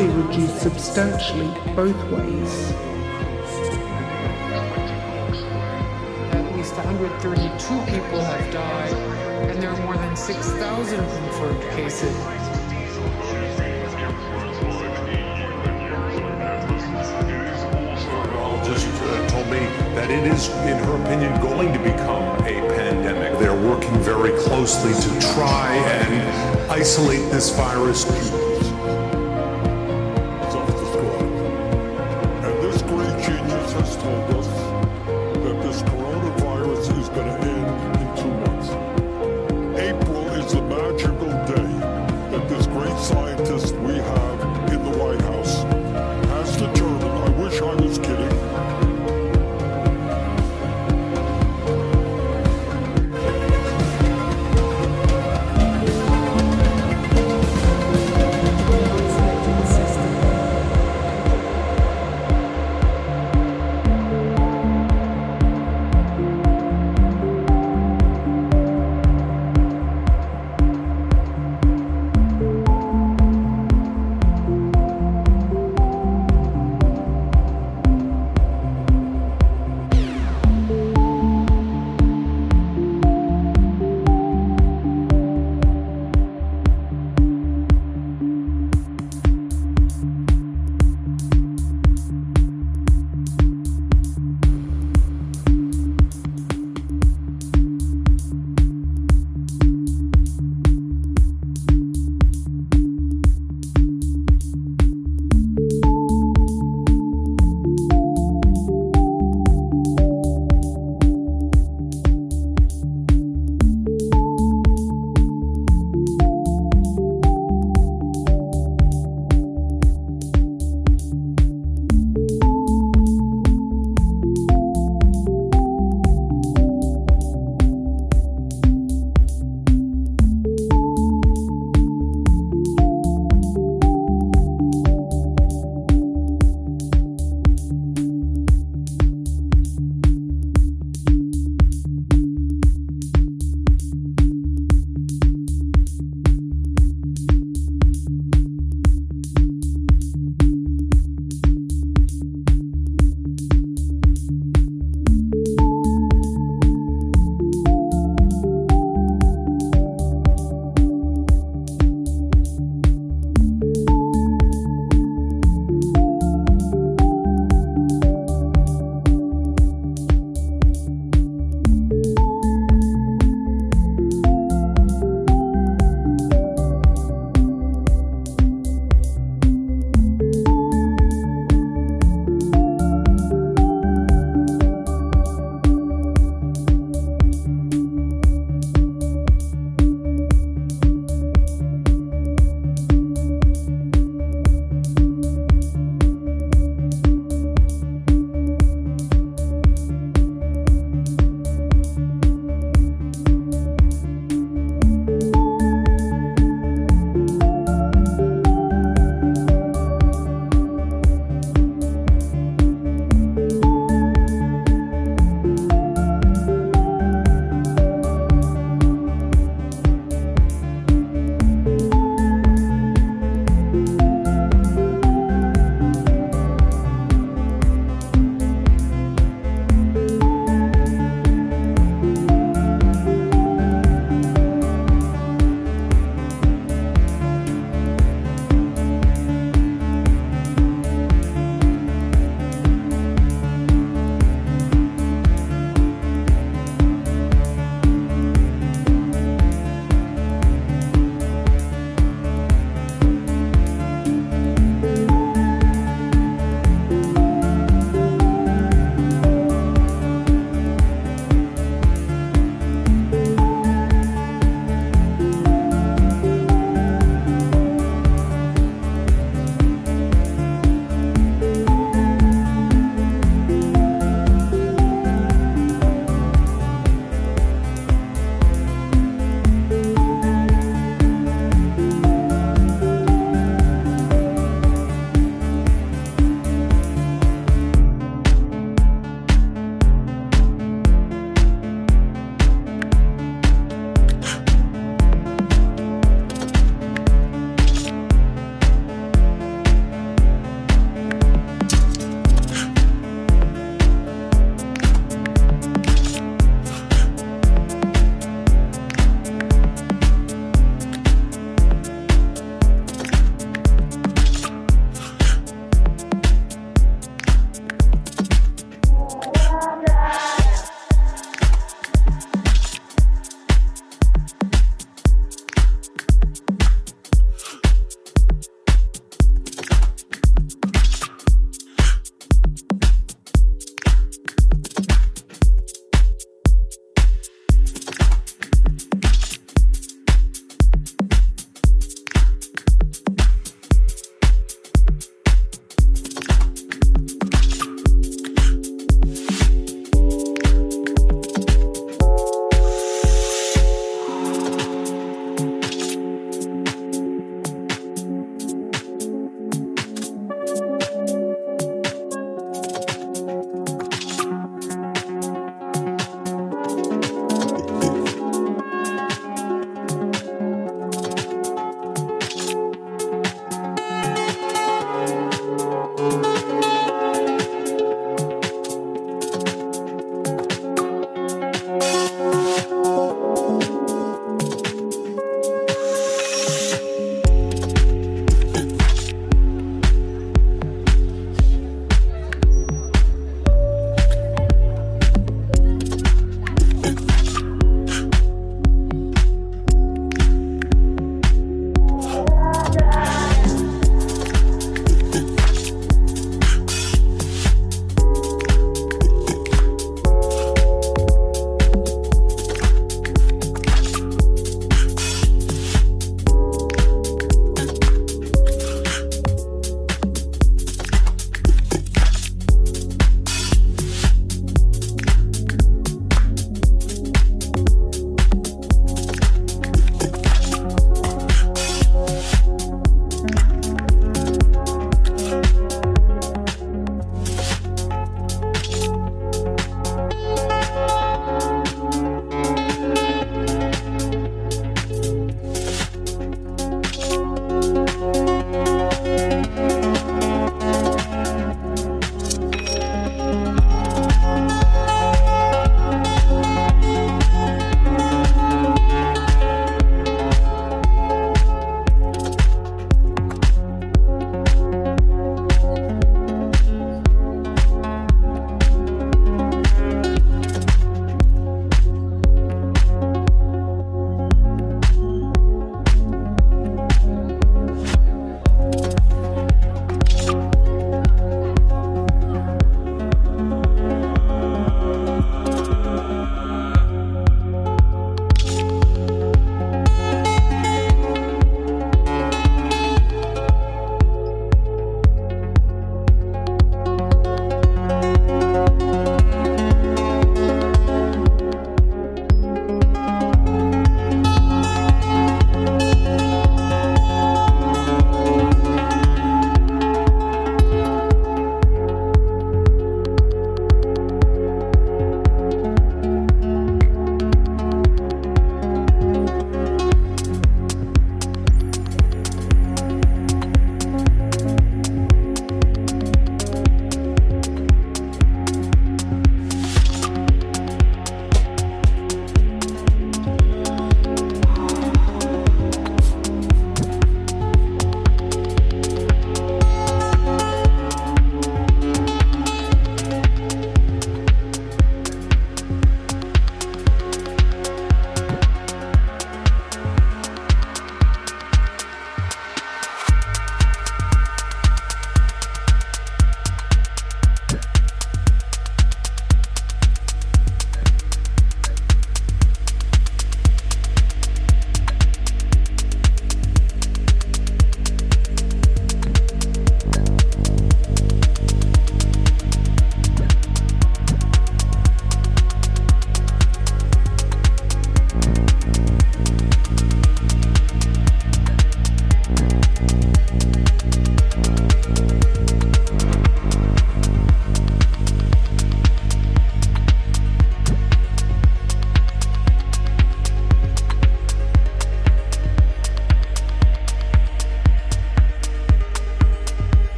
commuters must be reduced substantially both ways. At least 132 people have died, and there are more than 6,000 confirmed cases. Uh, told me that it is, in her opinion, going to become a pandemic. They're working very closely to try and isolate this virus.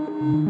Mm-hmm.